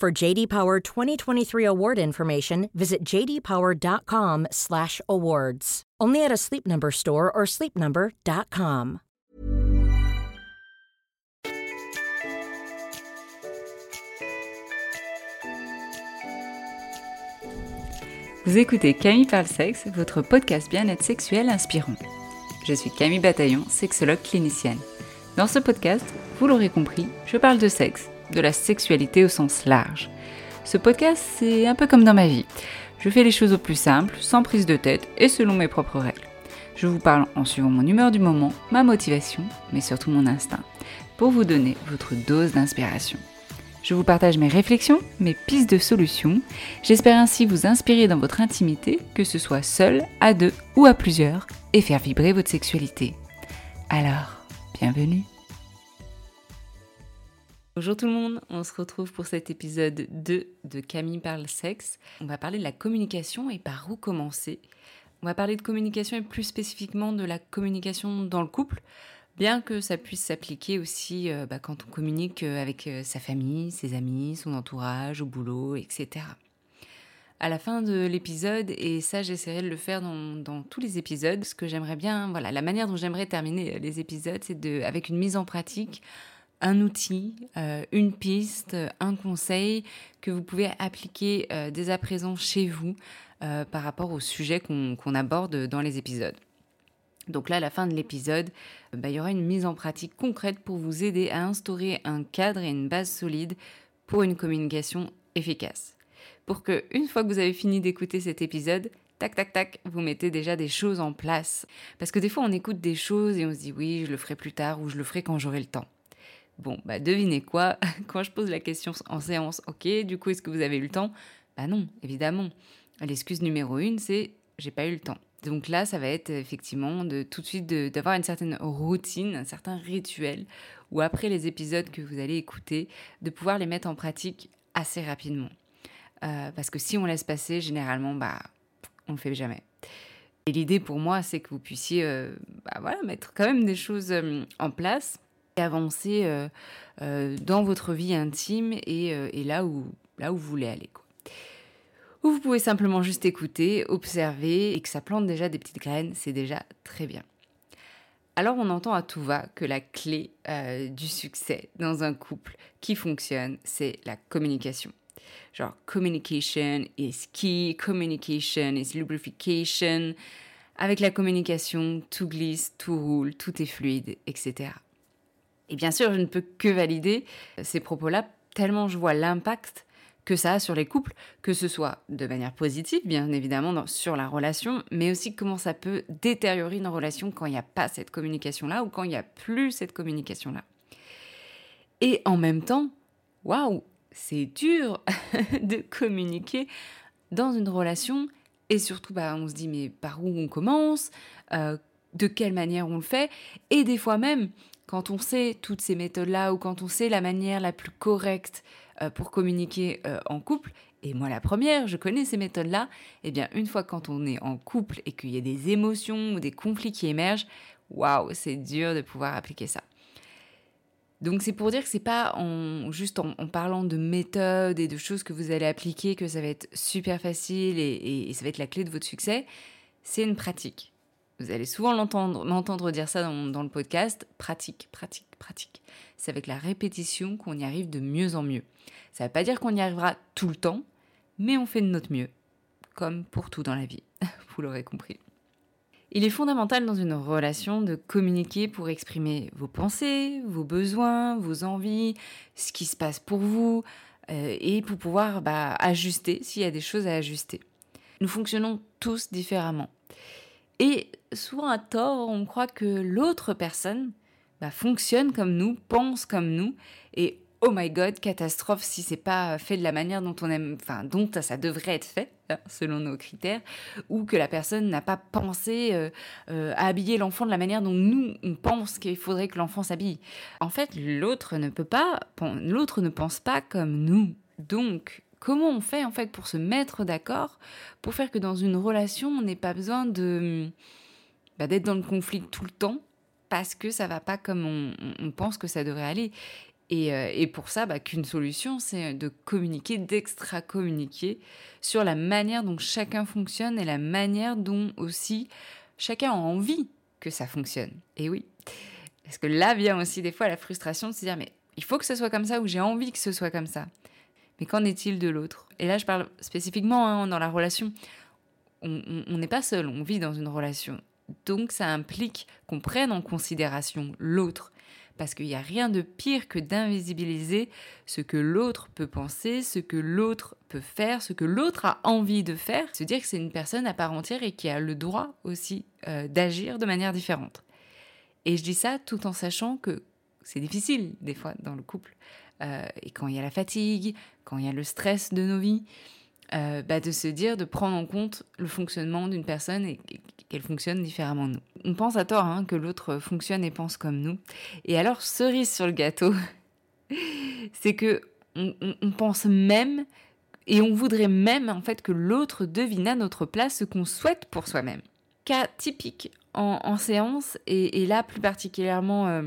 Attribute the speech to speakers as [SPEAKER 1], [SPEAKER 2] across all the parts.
[SPEAKER 1] For JD Power 2023 award information, visit jdpower.com/awards. Only at a Sleep Number store or sleepnumber.com.
[SPEAKER 2] Vous écoutez Camille Parle Sexe, votre podcast bien-être sexuel inspirant. Je suis Camille Bataillon, sexologue clinicienne. Dans ce podcast, vous l'aurez compris, je parle de sexe, de la sexualité au sens large. Ce podcast, c'est un peu comme dans ma vie. Je fais les choses au plus simple, sans prise de tête et selon mes propres règles. Je vous parle en suivant mon humeur du moment, ma motivation, mais surtout mon instinct, pour vous donner votre dose d'inspiration. Je vous partage mes réflexions, mes pistes de solutions. J'espère ainsi vous inspirer dans votre intimité, que ce soit seul, à deux ou à plusieurs, et faire vibrer votre sexualité. Alors, bienvenue. Bonjour tout le monde, on se retrouve pour cet épisode 2 de Camille parle sexe. On va parler de la communication et par où commencer. On va parler de communication et plus spécifiquement de la communication dans le couple, bien que ça puisse s'appliquer aussi euh, bah, quand on communique euh, avec euh, sa famille, ses amis, son entourage, au boulot, etc. À la fin de l'épisode, et ça j'essaierai de le faire dans, dans tous les épisodes, ce que j'aimerais bien, voilà, la manière dont j'aimerais terminer les épisodes, c'est avec une mise en pratique, un outil, euh, une piste, un conseil que vous pouvez appliquer euh, dès à présent chez vous euh, par rapport au sujet qu'on aborde dans les épisodes. Donc là, à la fin de l'épisode, bah, il y aura une mise en pratique concrète pour vous aider à instaurer un cadre et une base solide pour une communication efficace. Pour que, une fois que vous avez fini d'écouter cet épisode, tac, tac, tac, vous mettez déjà des choses en place. Parce que des fois, on écoute des choses et on se dit oui, je le ferai plus tard ou je le ferai quand j'aurai le temps. Bon, bah devinez quoi Quand je pose la question en séance, ok, du coup, est-ce que vous avez eu le temps? Bah non, évidemment. L'excuse numéro une, c'est j'ai pas eu le temps. Donc là, ça va être effectivement de tout de suite d'avoir une certaine routine, un certain rituel, ou après les épisodes que vous allez écouter, de pouvoir les mettre en pratique assez rapidement. Euh, parce que si on laisse passer, généralement, bah, on le fait jamais. Et l'idée pour moi, c'est que vous puissiez euh, bah, voilà, mettre quand même des choses euh, en place avancer euh, euh, dans votre vie intime et, euh, là, où, vous voulez aller. Ou vous pouvez simplement juste écouter, observer et que ça plante déjà des petites graines, c'est déjà très bien. Alors on entend à tout va que la clé du succès dans un couple qui fonctionne, c'est la communication. Genre communication is key, communication is lubrification. Avec la communication, tout glisse, tout roule, tout est fluide, etc. Et bien sûr, je ne peux que valider ces propos-là tellement je vois l'impact que ça a sur les couples, que ce soit de manière positive, bien évidemment, sur la relation, mais aussi comment ça peut détériorer une relation quand il n'y a pas cette communication-là ou quand il n'y a plus cette communication-là. Et en même temps, waouh, c'est dur de communiquer dans une relation et surtout, bah, on se dit, mais par où on commence euh, De quelle manière on le fait? Et des fois même, quand on sait toutes ces méthodes-là ou quand on sait la manière la plus correcte euh, pour communiquer euh, en couple, et moi la première, je connais ces méthodes-là, eh bien une fois quand on est en couple et qu'il y a des émotions ou des conflits qui émergent, waouh, c'est dur de pouvoir appliquer ça. Donc c'est pour dire que c'est pas en, juste en, parlant de méthodes et de choses que vous allez appliquer que ça va être super facile et, ça va être la clé de votre succès. C'est une pratique. Vous allez souvent m'entendre dire ça dans, dans, le podcast. Pratique, pratique, pratique. C'est avec la répétition qu'on y arrive de mieux en mieux. Ça ne veut pas dire qu'on y arrivera tout le temps, mais on fait de notre mieux. Comme pour tout dans la vie. Vous l'aurez compris. Il est fondamental dans une relation de communiquer pour exprimer vos pensées, vos besoins, vos envies, ce qui se passe pour vous, euh, et pour pouvoir bah, ajuster s'il y a des choses à ajuster. Nous fonctionnons tous différemment. Et souvent à tort, on croit que l'autre personne bah, fonctionne comme nous, pense comme nous, et oh my god, catastrophe si c'est pas fait de la manière dont on aime, enfin dont ça devrait être fait hein, selon nos critères, ou que la personne n'a pas pensé euh, euh, à habiller l'enfant de la manière dont nous on pense qu'il faudrait que l'enfant s'habille. En fait, l'autre ne peut pas, l'autre ne pense pas comme nous. Donc, comment on fait en fait pour se mettre d'accord, pour faire que dans une relation on n'ait pas besoin de bah, d'être dans le conflit tout le temps parce que ça va pas comme on pense que ça devrait aller. Euh, et, pour ça, bah, qu'une solution, c'est de communiquer, d'extra-communiquer sur la manière dont chacun fonctionne et la manière dont aussi chacun a envie que ça fonctionne. Et oui, parce que là vient aussi des fois la frustration de se dire, mais il faut que ce soit comme ça ou j'ai envie que ce soit comme ça. Mais qu'en est-il de l'autre? Et là, je parle spécifiquement hein, dans la relation. On n'est pas seul, on vit dans une relation. Donc ça implique qu'on prenne en considération l'autre parce qu'il n'y a rien de pire que d'invisibiliser ce que l'autre peut penser, ce que l'autre peut faire, ce que l'autre a envie de faire, se dire que c'est une personne à part entière et qui a le droit aussi euh, d'agir de manière différente. Et je dis ça tout en sachant que c'est difficile des fois dans le couple, euh, et quand il y a la fatigue, quand il y a le stress de nos vies, euh, bah, de se dire, de prendre en compte le fonctionnement d'une personne et qu'elle fonctionne différemment de nous. On pense à tort hein, que l'autre fonctionne et pense comme nous. Et alors, cerise sur le gâteau, c'est que on, pense même et on voudrait même en fait que l'autre devine à notre place ce qu'on souhaite pour soi-même. Cas typique en, séance et, là plus particulièrement euh,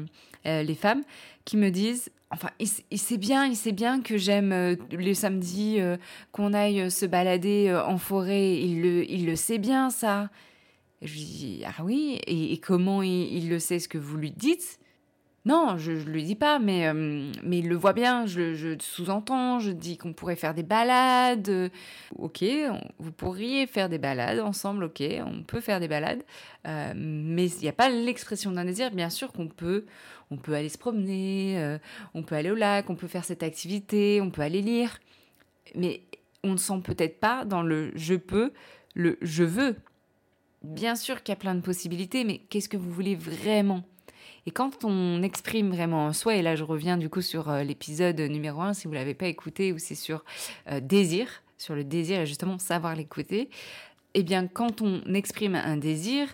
[SPEAKER 2] euh, les femmes qui me disent Enfin, il, sait bien, il sait bien que j'aime euh, les samedis qu'on aille se balader en forêt. Il le, il le sait bien, ça. je lui dis, ah oui, et, comment il, le sait ce que vous lui dites? Non, je ne lui dis pas, mais, mais il le voit bien, je, je sous-entends, je dis qu'on pourrait faire des balades. Ok, vous pourriez faire des balades ensemble, ok, on peut faire des balades, mais il n'y a pas l'expression d'un désir, bien sûr qu'on peut on peut aller se promener, euh, on peut aller au lac, on peut faire cette activité, on peut aller lire. Mais on ne sent peut-être pas dans le je peux, le je veux. Bien sûr qu'il y a plein de possibilités, mais qu'est-ce que vous voulez vraiment? Et quand on exprime vraiment un souhait, et là je reviens du coup sur euh, l'épisode numéro 1, si vous ne l'avez pas écouté, ou c'est sur euh, désir, sur le désir et justement savoir l'écouter, eh bien quand on exprime un désir,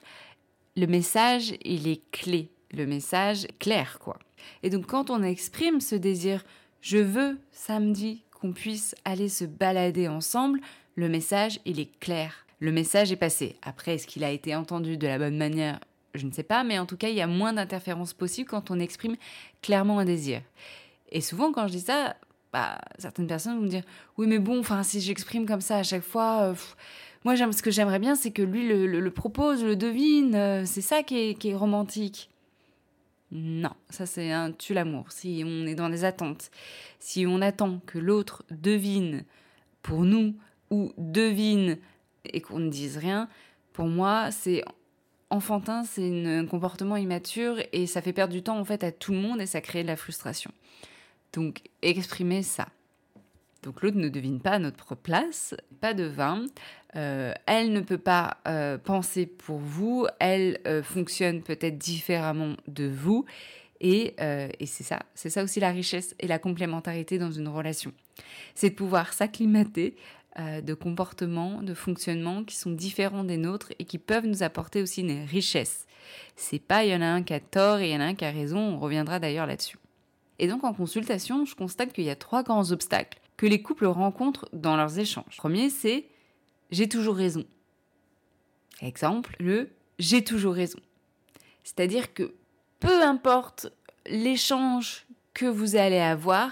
[SPEAKER 2] le message, il est clé le message clair, quoi. Et donc quand on exprime ce désir, je veux samedi qu'on puisse aller se balader ensemble, le message, il est clair. Le message est passé. Après, est-ce qu'il a été entendu de la bonne manière? Je ne sais pas, mais en tout cas, il y a moins d'interférences possibles quand on exprime clairement un désir. Et souvent, quand je dis ça, bah, certaines personnes vont me dire Oui, mais bon, enfin, si j'exprime comme ça à chaque fois, euh, moi, ce que j'aimerais bien, c'est que lui le, propose, le devine, euh, c'est ça qui est romantique. Non, ça c'est un tue l'amour. Si on est dans des attentes, si on attend que l'autre devine pour nous ou devine et qu'on ne dise rien, pour moi c'est enfantin, c'est un comportement immature et ça fait perdre du temps en fait à tout le monde et ça crée de la frustration. Donc exprimer ça. Donc l'autre ne devine pas notre place, pas de vin. Euh, elle ne peut pas euh, penser pour vous, elle euh, fonctionne peut-être différemment de vous. Et, et c'est ça, c'est ça aussi la richesse et la complémentarité dans une relation. C'est de pouvoir s'acclimater de comportements, de fonctionnements qui sont différents des nôtres et qui peuvent nous apporter aussi une richesse. C'est pas il y en a un qui a tort et il y en a un qui a raison, on reviendra d'ailleurs là-dessus. Et donc en consultation, je constate qu'il y a trois grands obstacles que les couples rencontrent dans leurs échanges. premier, c'est j'ai toujours raison. Exemple, le j'ai toujours raison. C'est-à-dire que peu importe l'échange que vous allez avoir,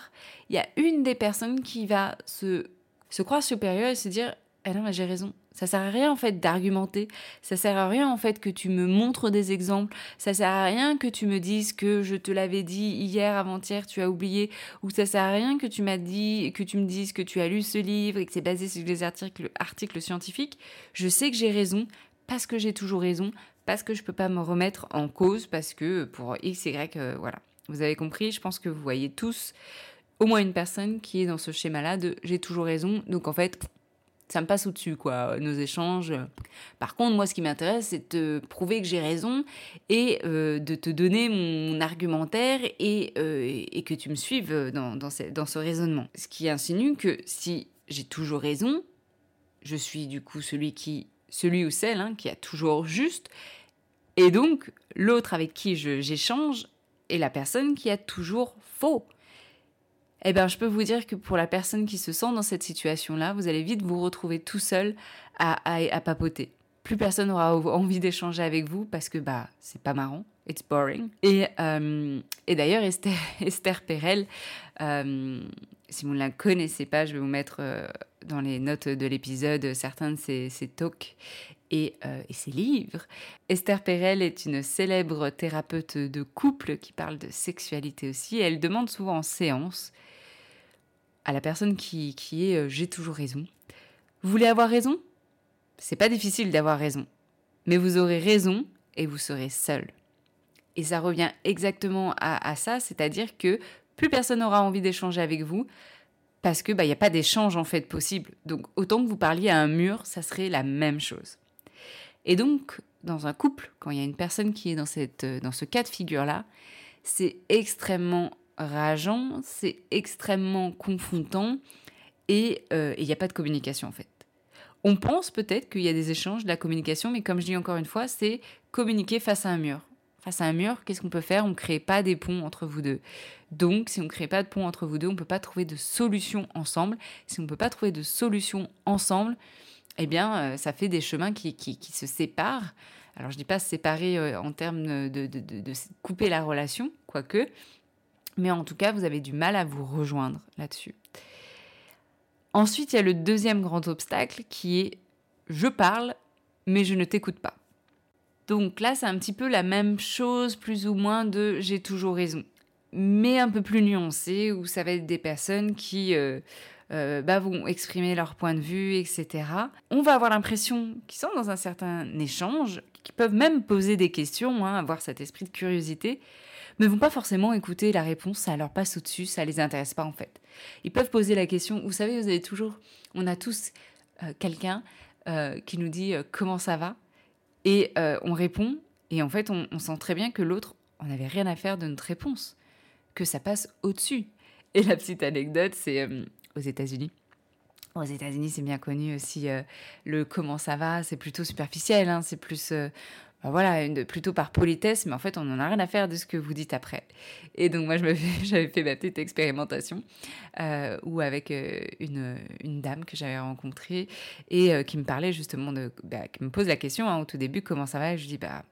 [SPEAKER 2] il y a une des personnes qui va se, se croire supérieure et se dire Ah non, j'ai raison. Ça sert à rien en fait d'argumenter, ça sert à rien en fait que tu me montres des exemples, ça sert à rien que tu me dises que je te l'avais dit hier, avant-hier, tu as oublié, ou ça sert à rien que tu m'as dit, que tu me dises que tu as lu ce livre et que c'est basé sur des articles, scientifiques. Je sais que j'ai raison parce que j'ai toujours raison, parce que je peux pas me remettre en cause, parce que pour X, Y, euh, voilà. Vous avez compris, je pense que vous voyez tous au moins une personne qui est dans ce schéma-là de j'ai toujours raison, donc en fait, ça me passe au-dessus, quoi, nos échanges. Par contre, moi, ce qui m'intéresse, c'est de prouver que j'ai raison et euh, de te donner mon argumentaire et, euh, que tu me suives dans, dans, ce, dans ce raisonnement. Ce qui insinue que si j'ai toujours raison, je suis du coup celui qui, celui ou celle hein, qui a toujours juste, et donc l'autre avec qui j'échange est la personne qui a toujours faux eh bien, je peux vous dire que pour la personne qui se sent dans cette situation-là, vous allez vite vous retrouver tout seul à, papoter. Plus personne n'aura envie d'échanger avec vous parce que bah c'est pas marrant, it's boring. Et, euh, d'ailleurs, Esther, Esther Perel, euh, si vous ne la connaissez pas, je vais vous mettre euh, dans les notes de l'épisode certains de ses, talks et, et, ses livres. Esther Perel est une célèbre thérapeute de couple qui parle de sexualité aussi. elle demande souvent en séance à la personne qui, qui est euh, j'ai toujours raison. Vous voulez avoir raison? C'est pas difficile d'avoir raison. Mais vous aurez raison et vous serez seul. Et ça revient exactement à, ça, c'est-à-dire que plus personne n'aura envie d'échanger avec vous parce que bah il n'y a pas d'échange en fait possible. Donc autant que vous parliez à un mur, ça serait la même chose. Et donc dans un couple, quand il y a une personne qui est dans cette dans ce cas de figure là, c'est extrêmement rageant, c'est extrêmement confrontant et euh, il n'y a pas de communication en fait. On pense peut-être qu'il y a des échanges, de la communication, mais comme je dis encore une fois, c'est communiquer face à un mur. Face à un mur, qu'est-ce qu'on peut faire? On ne crée pas des ponts entre vous deux. Donc, si on ne crée pas de ponts entre vous deux, on ne peut pas trouver de solution ensemble. Si on ne peut pas trouver de solution ensemble, eh bien, euh, ça fait des chemins qui, se séparent. Alors, je ne dis pas séparer euh, en termes de couper la relation, quoique, mais en tout cas, vous avez du mal à vous rejoindre là-dessus. Ensuite, il y a le deuxième grand obstacle qui est je parle, mais je ne t'écoute pas. Donc là, c'est un petit peu la même chose, plus ou moins, de j'ai toujours raison. Mais un peu plus nuancé, où ça va être des personnes qui euh, euh, bah, vont exprimer leur point de vue, etc. On va avoir l'impression qu'ils sont dans un certain échange, qui peuvent même poser des questions, hein, avoir cet esprit de curiosité, ne vont pas forcément écouter la réponse, ça leur passe au-dessus, ça les intéresse pas en fait. Ils peuvent poser la question, vous savez, vous avez toujours, on a tous euh, quelqu'un euh, qui nous dit euh, comment ça va, et on répond, et en fait on, sent très bien que l'autre, on n'avait rien à faire de notre réponse, que ça passe au-dessus. Et la petite anecdote, c'est aux États-Unis. Aux États-Unis, c'est bien connu aussi le comment ça va, c'est plutôt superficiel, hein, c'est plus bah voilà, plutôt par politesse, mais en fait, on n'en a rien à faire de ce que vous dites après. Et donc, moi, j'avais fait ma petite expérimentation, euh, où avec euh, une, dame que j'avais rencontrée et euh, qui me parlait justement de. Bah, qui me pose la question hein, au tout début comment ça va? Et je dis bah,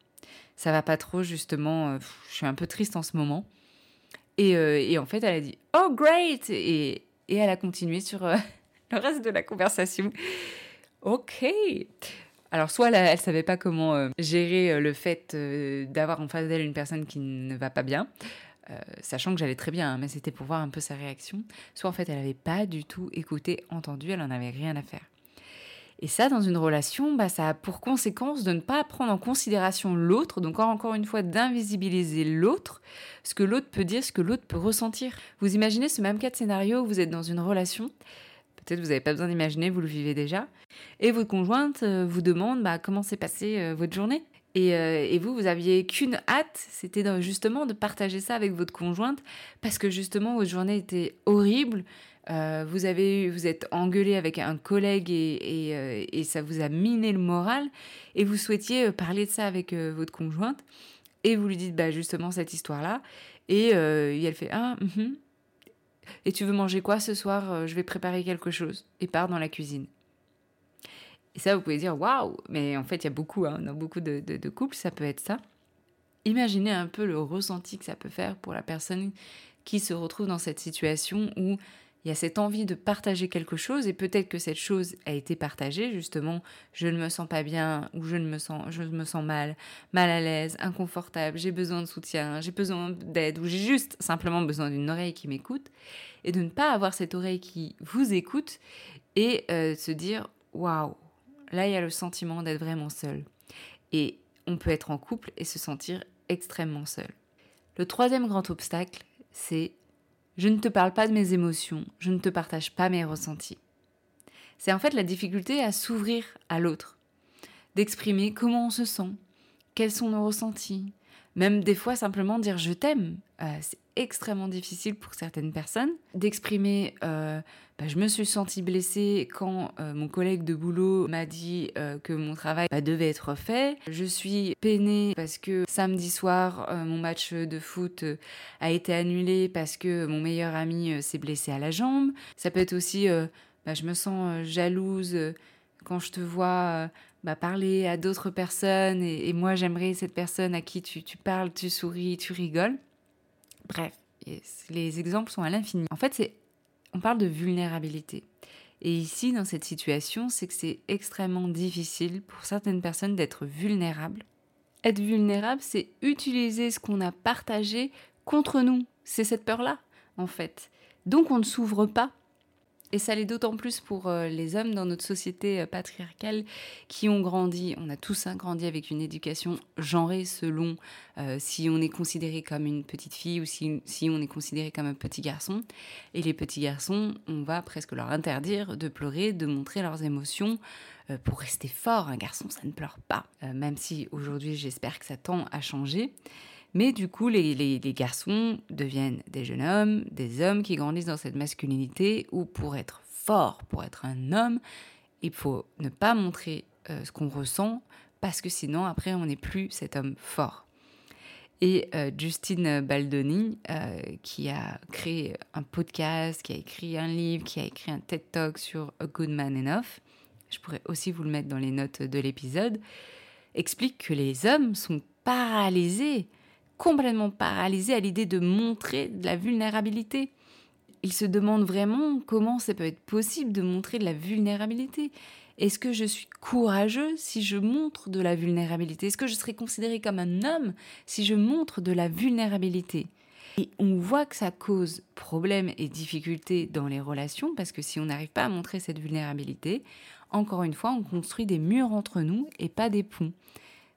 [SPEAKER 2] ça va pas trop, justement, je suis un peu triste en ce moment. Et, et en fait, elle a dit Oh, great Et, et elle a continué sur le reste de la conversation. Ok Alors soit elle, elle savait pas comment euh, gérer euh, le fait euh, d'avoir en face d'elle une personne qui ne va pas bien, sachant que j'allais très bien, hein, mais c'était pour voir un peu sa réaction. Soit en fait elle n'avait pas du tout écouté, entendu, elle en avait rien à faire. Et ça, dans une relation, bah, ça a pour conséquence de ne pas prendre en considération l'autre, donc encore une fois d'invisibiliser l'autre, ce que l'autre peut dire, ce que l'autre peut ressentir. Vous imaginez ce même cas de scénario où vous êtes dans une relation, peut-être vous n'avez pas besoin d'imaginer, vous le vivez déjà, et votre conjointe euh, vous demande bah, comment s'est passée euh, votre journée. Et, euh, et, vous, vous aviez qu'une hâte, c'était justement de partager ça avec votre conjointe, parce que justement votre journée était horrible, vous, avez, vous êtes engueulé avec un collègue et, ça vous a miné le moral. Et vous souhaitiez parler de ça avec votre conjointe. Et vous lui dites bah, justement cette histoire-là. Et, elle fait ah mm et tu veux manger quoi ce soir je vais préparer quelque chose. Et part dans la cuisine. Et ça vous pouvez dire waouh mais en fait il y a beaucoup hein, dans beaucoup de, de, de couples ça peut être ça. Imaginez un peu le ressenti que ça peut faire pour la personne qui se retrouve dans cette situation où il y a cette envie de partager quelque chose et peut-être que cette chose a été partagée justement je ne me sens pas bien ou je ne me sens je me sens mal mal à l'aise inconfortable j'ai besoin de soutien j'ai besoin d'aide ou j'ai juste simplement besoin d'une oreille qui m'écoute et de ne pas avoir cette oreille qui vous écoute et euh, se dire waouh là il y a le sentiment d'être vraiment seul. Et on peut être en couple et se sentir extrêmement seul. Le troisième grand obstacle c'est je ne te parle pas de mes émotions, je ne te partage pas mes ressentis. C'est en fait la difficulté à s'ouvrir à l'autre, d'exprimer comment on se sent, quels sont nos ressentis, même des fois simplement dire je t'aime. Euh, extrêmement difficile pour certaines personnes d'exprimer euh, bah, je me suis sentie blessée quand euh, mon collègue de boulot m'a dit que mon travail bah, devait être fait. Je suis peinée parce que samedi soir, mon match de foot a été annulé parce que mon meilleur ami s'est blessé à la jambe. Ça peut être aussi bah, je me sens jalouse quand je te vois parler à d'autres personnes et, moi j'aimerais cette personne à qui tu, parles, tu souris, tu rigoles. Bref, les exemples sont à l'infini. En fait, c'est, on parle de vulnérabilité. Et ici, dans cette situation, c'est que c'est extrêmement difficile pour certaines personnes d'être vulnérables. Être vulnérable, c'est utiliser ce qu'on a partagé contre nous. C'est cette peur-là, en fait. Donc on ne s'ouvre pas et ça l'est d'autant plus pour euh, les hommes dans notre société euh, patriarcale qui ont grandi, on a tous hein, grandi avec une éducation genrée selon euh, si on est considéré comme une petite fille ou si, si, on est considéré comme un petit garçon. Et les petits garçons, on va presque leur interdire de pleurer, de montrer leurs émotions pour rester fort. Un garçon, ça ne pleure pas, même si aujourd'hui j'espère que ça tend à changer. Mais du coup, les, garçons deviennent des jeunes hommes, des hommes qui grandissent dans cette masculinité où pour être fort, pour être un homme, il faut ne pas montrer euh, ce qu'on ressent parce que sinon, après, on n'est plus cet homme fort. Et euh, Justine Baldoni, euh, qui a créé un podcast, qui a écrit un livre, qui a écrit un TED Talk sur A Good Man Enough, je pourrais aussi vous le mettre dans les notes de l'épisode, explique que les hommes sont paralysés complètement paralysé à l'idée de montrer de la vulnérabilité. Il se demande vraiment comment ça peut être possible de montrer de la vulnérabilité. Est-ce que je suis courageux si je montre de la vulnérabilité? Est-ce que je serai considéré comme un homme si je montre de la vulnérabilité? Et on voit que ça cause problèmes et difficultés dans les relations parce que si on n'arrive pas à montrer cette vulnérabilité, encore une fois, on construit des murs entre nous et pas des ponts.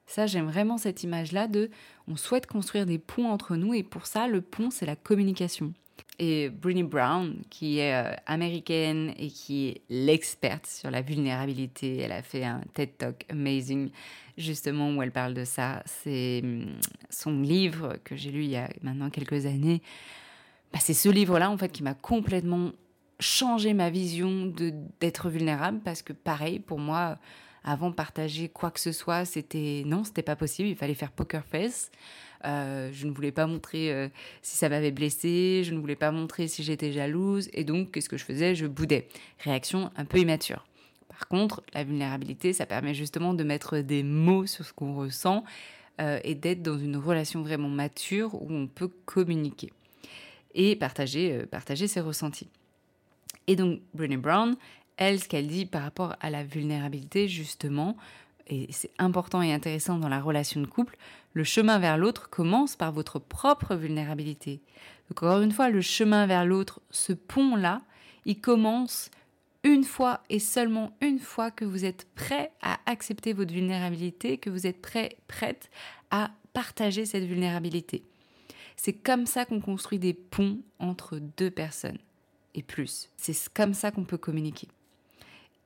[SPEAKER 2] Ça, j'aime vraiment cette image-là de on souhaite construire des ponts entre nous et pour ça, le pont, c'est la communication. Et Brené Brown, qui est euh, américaine et qui est l'experte sur la vulnérabilité, elle a fait un TED Talk amazing justement où elle parle de ça. C'est hum, son livre que j'ai lu il y a maintenant quelques années. Bah, c'est ce livre-là en fait qui m'a complètement changé ma vision d'être vulnérable parce que pareil pour moi avant partager quoi que ce soit, c'était non, c'était pas possible. Il fallait faire poker face. Euh, je ne voulais pas montrer euh, si ça m'avait blessé, je ne voulais pas montrer si j'étais jalouse, et donc qu'est-ce que je faisais? Je boudais. Réaction un peu immature. Par contre, la vulnérabilité, ça permet justement de mettre des mots sur ce qu'on ressent euh, et d'être dans une relation vraiment mature où on peut communiquer et partager, partager ses ressentis. Et donc, Brené Brown, elle, ce qu'elle dit par rapport à la vulnérabilité, justement, et c'est important et intéressant dans la relation de couple, le chemin vers l'autre commence par votre propre vulnérabilité. Donc encore une fois, le chemin vers l'autre, ce pont-là, il commence une fois et seulement une fois que vous êtes prêt à accepter votre vulnérabilité, que vous êtes prêt, prête à partager cette vulnérabilité. C'est comme ça qu'on construit des ponts entre deux personnes et plus. C'est comme ça qu'on peut communiquer.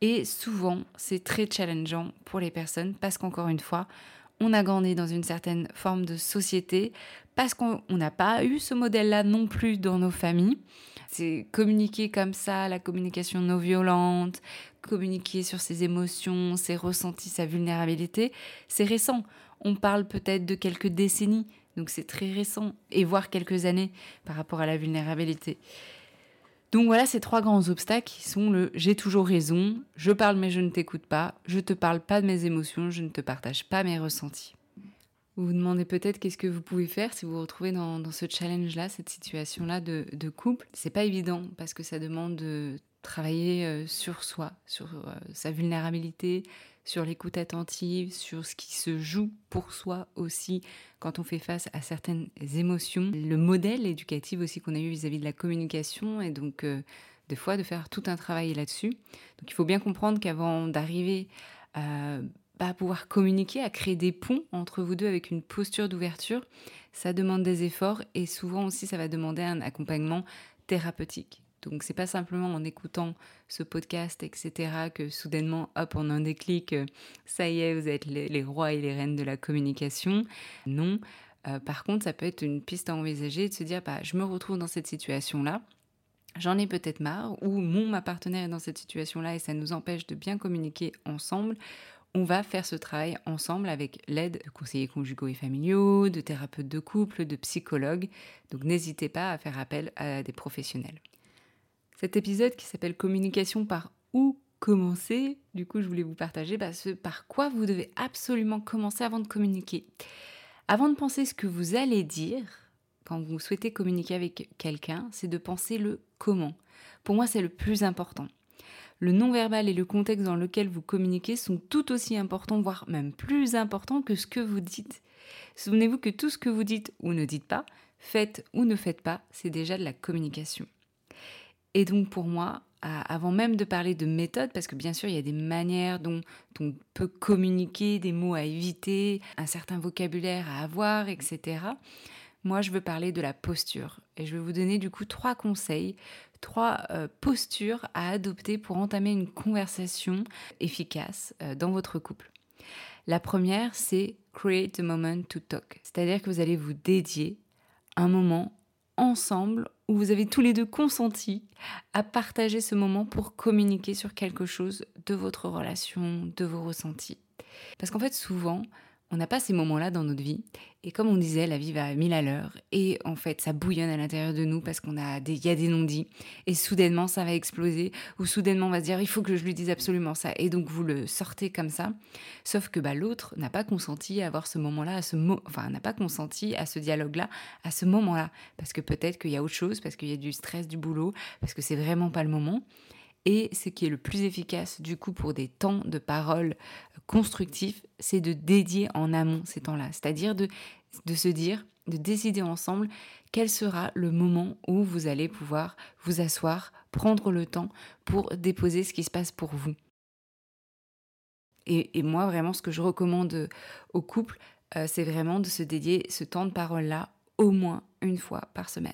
[SPEAKER 2] Et souvent, c'est très challengeant pour les personnes parce qu'encore une fois, on a grandi dans une certaine forme de société, parce qu'on n'a pas eu ce modèle-là non plus dans nos familles. C'est communiquer comme ça, la communication non violente, communiquer sur ses émotions, ses ressentis, sa vulnérabilité, c'est récent. On parle peut-être de quelques décennies, donc c'est très récent, et voire quelques années par rapport à la vulnérabilité. Donc voilà ces trois grands obstacles qui sont le j'ai toujours raison, je parle mais je ne t'écoute pas, je te parle pas de mes émotions, je ne te partage pas mes ressentis. Vous vous demandez peut-être qu'est-ce que vous pouvez faire si vous vous retrouvez dans, ce challenge-là, cette situation-là de, de couple. C'est pas évident parce que ça demande de travailler euh, sur soi, sur euh, sa vulnérabilité, sur l'écoute attentive, sur ce qui se joue pour soi aussi quand on fait face à certaines émotions. Le modèle éducatif aussi qu'on a eu vis-à-vis de la communication et donc euh, fois de faire tout un travail là-dessus. Donc il faut bien comprendre qu'avant d'arriver à, bah, pouvoir communiquer, à créer des ponts entre vous deux avec une posture d'ouverture, ça demande des efforts et souvent aussi ça va demander un accompagnement thérapeutique. Donc c'est pas simplement en écoutant ce podcast, etc., que soudainement, hop, en un déclic, euh, ça y est, vous êtes les, rois et les reines de la communication. Non. Euh, par contre, ça peut être une piste à envisager de se dire, bah, je me retrouve dans cette situation-là. J'en ai peut-être marre, ou mon ma partenaire est dans cette situation-là et ça nous empêche de bien communiquer ensemble. On va faire ce travail ensemble avec l'aide de conseillers conjugaux et familiaux, de thérapeutes de couple, de psychologues. Donc n'hésitez pas à faire appel à des professionnels cet épisode qui s'appelle Communication par où commencer. Du coup, je voulais vous partager bah, ce par quoi vous devez absolument commencer avant de communiquer. Avant de penser ce que vous allez dire, quand vous souhaitez communiquer avec quelqu'un, c'est de penser le comment. Pour moi, c'est le plus important. Le non-verbal et le contexte dans lequel vous communiquez sont tout aussi importants, voire même plus importants que ce que vous dites. Souvenez-vous que tout ce que vous dites ou ne dites pas, faites ou ne faites pas, c'est déjà de la communication. Et donc pour moi, avant même de parler de méthode, parce que bien sûr il y a des manières dont on peut communiquer, des mots à éviter, un certain vocabulaire à avoir, etc. Moi je veux parler de la posture. Et je vais vous donner du coup trois conseils, trois euh, postures à adopter pour entamer une conversation efficace euh, dans votre couple. La première, c'est create a moment to talk. C'est-à-dire que vous allez vous dédier un moment ensemble où vous avez tous les deux consenti à partager ce moment pour communiquer sur quelque chose de votre relation, de vos ressentis. Parce qu'en fait, souvent, on n'a pas ces moments-là dans notre vie. Et comme on disait, la vie va à mille à l'heure. Et en fait, ça bouillonne à l'intérieur de nous parce qu'on a des, y a des non-dits. Et soudainement, ça va exploser. Ou soudainement, on va se dire, il faut que je lui dise absolument ça. Et donc, vous le sortez comme ça. Sauf que bah, l'autre n'a pas consenti à avoir ce moment-là, à ce enfin, n'a pas consenti à ce dialogue-là, à ce moment-là. Parce que peut-être qu'il y a autre chose, parce qu'il y a du stress du boulot, parce que c'est vraiment pas le moment. Et ce qui est le plus efficace du coup pour des temps de parole constructifs, c'est de dédier en amont ces temps-là. C'est-à-dire de, se dire, de décider ensemble quel sera le moment où vous allez pouvoir vous asseoir, prendre le temps pour déposer ce qui se passe pour vous. Et, moi, vraiment, ce que je recommande au couple, euh, c'est vraiment de se dédier ce temps de parole-là au moins une fois par semaine.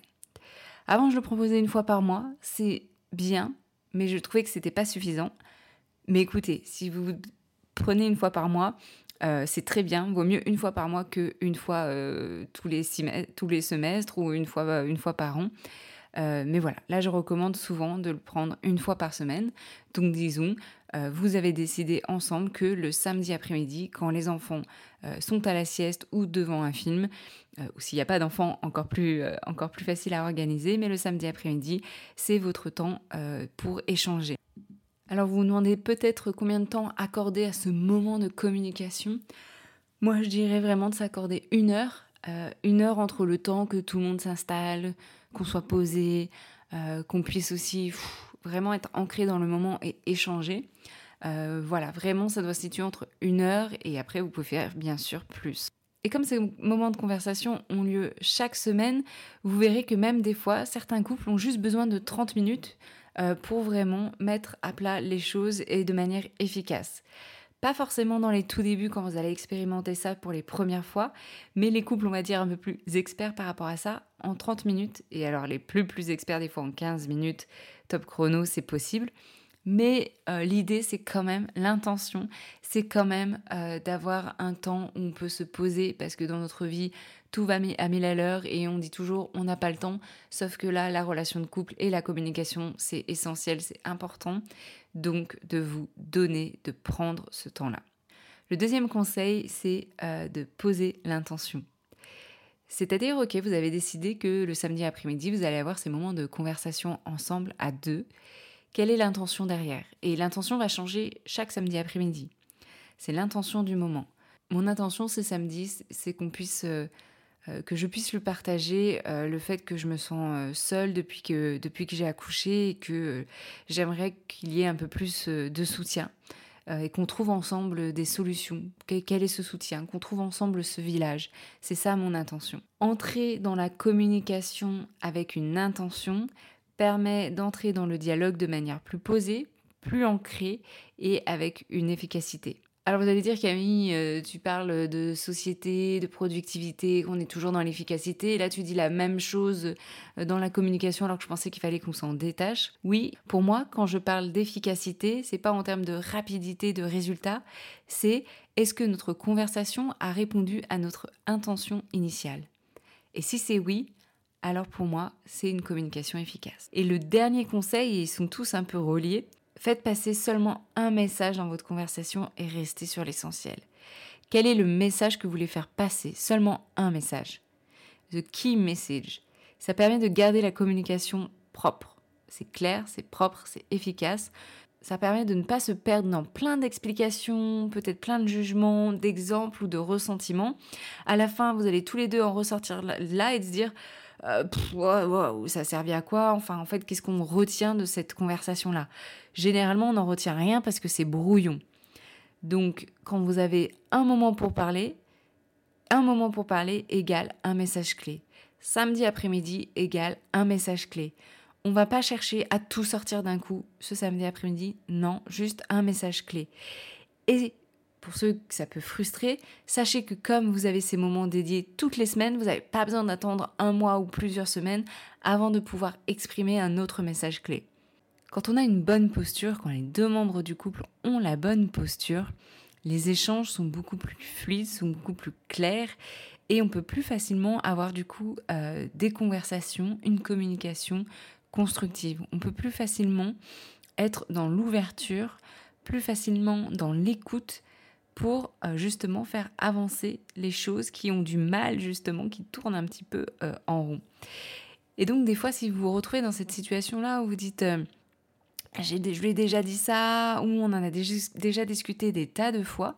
[SPEAKER 2] Avant, je le proposais une fois par mois. C'est bien, mais je trouvais que c'était pas suffisant. Mais écoutez, si vous prenez une fois par mois, euh, c'est très bien. Vaut mieux une fois par mois qu'une fois euh, tous, les tous les semestres ou une fois, euh, une fois par an. Mais voilà, là je recommande souvent de le prendre une fois par semaine. Donc disons, vous avez décidé ensemble que le samedi après-midi, quand les enfants sont à la sieste ou devant un film, ou s'il n'y a pas d'enfants, encore, plus encore plus facile à organiser, mais le samedi après-midi, c'est votre temps pour échanger. Alors vous vous demandez peut-être combien de temps accorder à ce moment de communication. Moi je dirais vraiment de s'accorder une heure, euh, une heure entre le temps que tout le monde s'installe, qu'on soit posé, euh, qu'on puisse aussi vraiment être ancré dans le moment et échanger. Euh, voilà, vraiment, ça doit se situer entre une heure et après, vous pouvez faire bien sûr plus. Et comme ces moments de conversation ont lieu chaque semaine, vous verrez que même des fois, certains couples ont juste besoin de 30 minutes euh, pour vraiment mettre à plat les choses et de manière efficace. Pas forcément dans les tout débuts quand vous allez expérimenter ça pour les premières fois, mais les couples, on va dire, un peu plus experts par rapport à ça, en 30 minutes, et alors les plus plus experts des fois en 15 minutes, top chrono, c'est possible. Mais euh, l'idée, c'est quand même, l'intention, c'est quand même euh, d'avoir un temps où on peut se poser, parce que dans notre vie, tout va à mille à l'heure et on dit toujours on n'a pas le temps. Sauf que là, la relation de couple et la communication, c'est essentiel, c'est important. Donc, de vous donner, de prendre ce temps-là. Le deuxième conseil, c'est euh, de poser l'intention. C'est-à-dire, ok, vous avez décidé que le samedi après-midi, vous allez avoir ces moments de conversation ensemble à deux quelle est l'intention derrière? Et l'intention va changer chaque samedi après-midi. C'est l'intention du moment. Mon intention ce samedi, c'est qu'on puisse, euh, que je puisse le partager, euh, le fait que je me sens seule depuis que, depuis que j'ai accouché et que j'aimerais qu'il y ait un peu plus de soutien et qu'on trouve ensemble des solutions. Quel est ce soutien? Qu'on trouve ensemble ce village. C'est ça mon intention. Entrer dans la communication avec une intention, permet d'entrer dans le dialogue de manière plus posée, plus ancrée et avec une efficacité. Alors vous allez dire Camille, euh, tu parles de société, de productivité, qu'on est toujours dans l'efficacité, et là tu dis la même chose euh, dans la communication alors que je pensais qu'il fallait qu'on s'en détache. Oui, pour moi, quand je parle d'efficacité, c'est pas en termes de rapidité, de résultat, c'est est-ce que notre conversation a répondu à notre intention initiale? Et si c'est oui, alors pour moi, c'est une communication efficace. Et le dernier conseil, ils sont tous un peu reliés, faites passer seulement un message dans votre conversation et restez sur l'essentiel. Quel est le message que vous voulez faire passer? Seulement un message. The key message. Ça permet de garder la communication propre. C'est clair, c'est propre, c'est efficace. Ça permet de ne pas se perdre dans plein d'explications, peut-être plein de jugements, d'exemples ou de ressentiments. À la fin, vous allez tous les deux en ressortir là et se dire euh, ça servait à quoi? Enfin, en fait, qu'est-ce qu'on retient de cette conversation-là? Généralement, on n'en retient rien parce que c'est brouillon. Donc, quand vous avez un moment pour parler, un moment pour parler égale un message clé. Samedi après-midi égale un message clé. On va pas chercher à tout sortir d'un coup ce samedi après-midi, non, juste un message clé. Et pour ceux que ça peut frustrer, sachez que comme vous avez ces moments dédiés toutes les semaines, vous n'avez pas besoin d'attendre un mois ou plusieurs semaines avant de pouvoir exprimer un autre message clé. Quand on a une bonne posture, quand les deux membres du couple ont la bonne posture, les échanges sont beaucoup plus fluides, sont beaucoup plus clairs et on peut plus facilement avoir du coup euh, des conversations, une communication constructive. On peut plus facilement être dans l'ouverture, plus facilement dans l'écoute pour euh, justement faire avancer les choses qui ont du mal justement, qui tournent un petit peu euh, en rond. Et donc des fois, si vous vous retrouvez dans cette situation-là où vous dites euh, je lui ai déjà dit ça, ou on en a déjà, déjà discuté des tas de fois,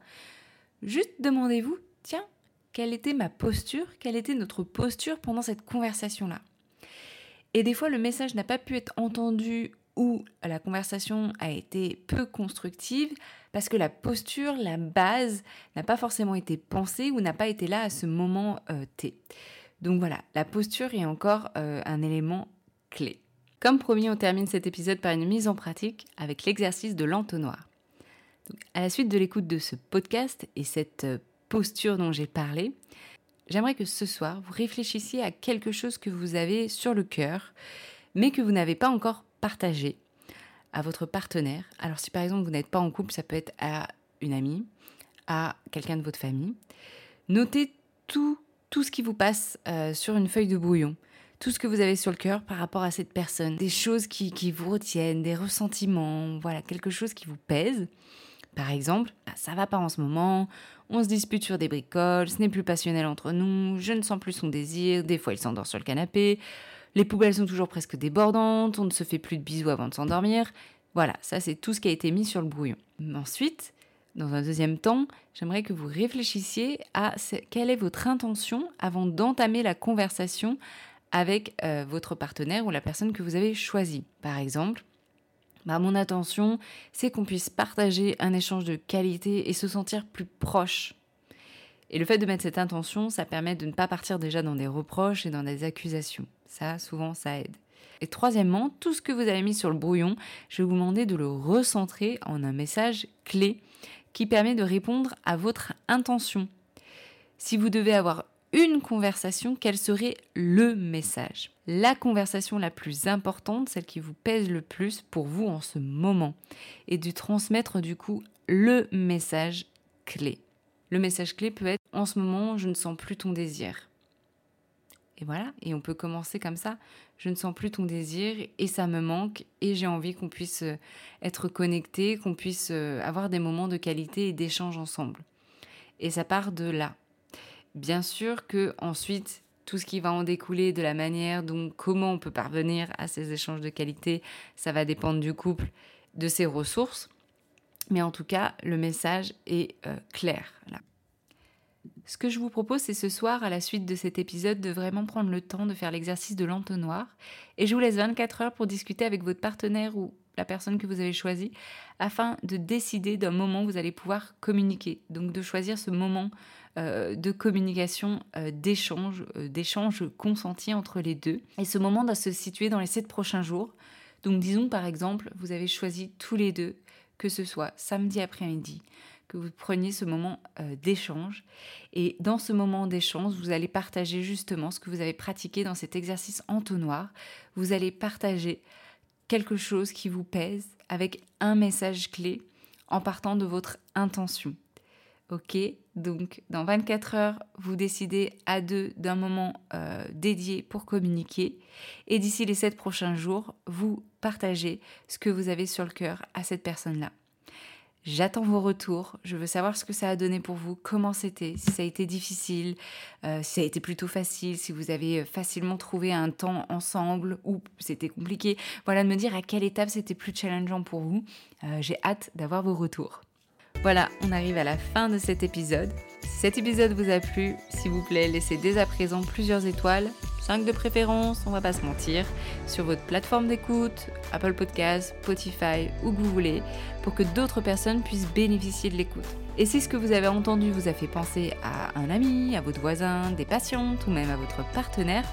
[SPEAKER 2] juste demandez-vous, tiens, quelle était ma posture, quelle était notre posture pendant cette conversation-là? Et des fois, le message n'a pas pu être entendu ou la conversation a été peu constructive parce que la posture, la base n'a pas forcément été pensée ou n'a pas été là à ce moment euh, T. Donc voilà, la posture est encore euh, un élément clé. Comme promis, on termine cet épisode par une mise en pratique avec l'exercice de l'entonnoir. à la suite de l'écoute de ce podcast et cette euh, posture dont j'ai parlé, j'aimerais que ce soir, vous réfléchissiez à quelque chose que vous avez sur le cœur, mais que vous n'avez pas encore partagé à votre partenaire. Alors si par exemple vous n'êtes pas en couple, ça peut être à une amie, à quelqu'un de votre famille. Notez tout, tout ce qui vous passe euh, sur une feuille de brouillon, tout ce que vous avez sur le cœur par rapport à cette personne, des choses qui, qui vous retiennent, des ressentiments, voilà, quelque chose qui vous pèse. Par exemple, ah, ça va pas en ce moment, on se dispute sur des bricoles, ce n'est plus passionnel entre nous, je ne sens plus son désir, des fois il s'endort sur le canapé, les poubelles sont toujours presque débordantes, on ne se fait plus de bisous avant de s'endormir. Voilà, ça c'est tout ce qui a été mis sur le brouillon. Ensuite, dans un deuxième temps, j'aimerais que vous réfléchissiez à quelle est votre intention avant d'entamer la conversation avec euh, votre partenaire ou la personne que vous avez choisie. Par exemple, bah, Mon intention, c'est qu'on puisse partager un échange de qualité et se sentir plus proche. Et le fait de mettre cette intention, ça permet de ne pas partir déjà dans des reproches et dans des accusations. Ça, souvent, ça aide. Et troisièmement, tout ce que vous avez mis sur le brouillon, je vais vous demander de le recentrer en un message clé qui permet de répondre à votre intention. Si vous devez avoir une conversation, quel serait le message? La conversation la plus importante, celle qui vous pèse le plus pour vous en ce moment, et de transmettre du coup le message clé. Le message clé peut être en ce moment, je ne sens plus ton désir. Et voilà, et on peut commencer comme ça. Je ne sens plus ton désir et ça me manque et j'ai envie qu'on puisse euh, être connecté, qu'on puisse euh, avoir des moments de qualité et d'échange ensemble. Et ça part de là. Bien sûr que ensuite tout ce qui va en découler de la manière dont comment on peut parvenir à ces échanges de qualité, ça va dépendre du couple, de ses ressources. Mais en tout cas, le message est euh, clair là. Ce que je vous propose, c'est ce soir, à la suite de cet épisode, de vraiment prendre le temps de faire l'exercice de l'entonnoir. Et je vous laisse 24 heures pour discuter avec votre partenaire ou la personne que vous avez choisie, afin de décider d'un moment où vous allez pouvoir communiquer. Donc de choisir ce moment euh, de communication, euh, d'échange, euh, d'échange consenti entre les deux. Et ce moment doit se situer dans les 7 prochains jours. Donc disons par exemple, vous avez choisi tous les deux, que ce soit samedi après-midi, que vous preniez ce moment euh, d'échange. Et dans ce moment d'échange, vous allez partager justement ce que vous avez pratiqué dans cet exercice entonnoir. Vous allez partager quelque chose qui vous pèse avec un message clé en partant de votre intention. Ok, donc dans 24 heures, vous décidez à deux d'un moment euh, dédié pour communiquer. Et d'ici les 7 prochains jours, vous partagez ce que vous avez sur le cœur à cette personne-là. J'attends vos retours. Je veux savoir ce que ça a donné pour vous, comment c'était, si ça a été difficile, euh, si ça a été plutôt facile, si vous avez euh, facilement trouvé un temps ensemble ou c'était compliqué. Voilà, de me dire à quelle étape c'était plus challengeant pour vous. Euh, j'ai hâte d'avoir vos retours. Voilà, on arrive à la fin de cet épisode. Si cet épisode vous a plu, s'il vous plaît, laissez dès à présent plusieurs étoiles, 5 de préférence, on va pas se mentir, sur votre plateforme d'écoute, Apple Podcasts, Spotify, où que vous voulez, pour que d'autres personnes puissent bénéficier de l'écoute. Et si ce que vous avez entendu vous a fait penser à un ami, à votre voisin, des patientes ou même à votre partenaire,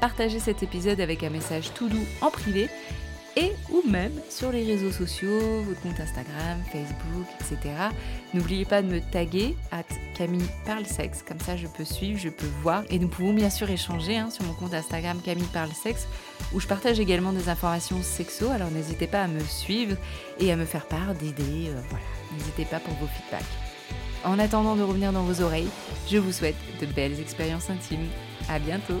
[SPEAKER 2] partagez cet épisode avec un message tout doux en privé ou même sur les réseaux sociaux, votre compte Instagram, Facebook, etc. N'oubliez pas de me taguer at Camille Parle comme ça je peux suivre, je peux voir et nous pouvons bien sûr échanger hein, sur mon compte Instagram Camille Parle où je partage également des informations sexo, alors n'hésitez pas à me suivre et à me faire part d'idées, euh, voilà, n'hésitez pas pour vos feedbacks. En attendant de revenir dans vos oreilles, je vous souhaite de belles expériences intimes. À bientôt!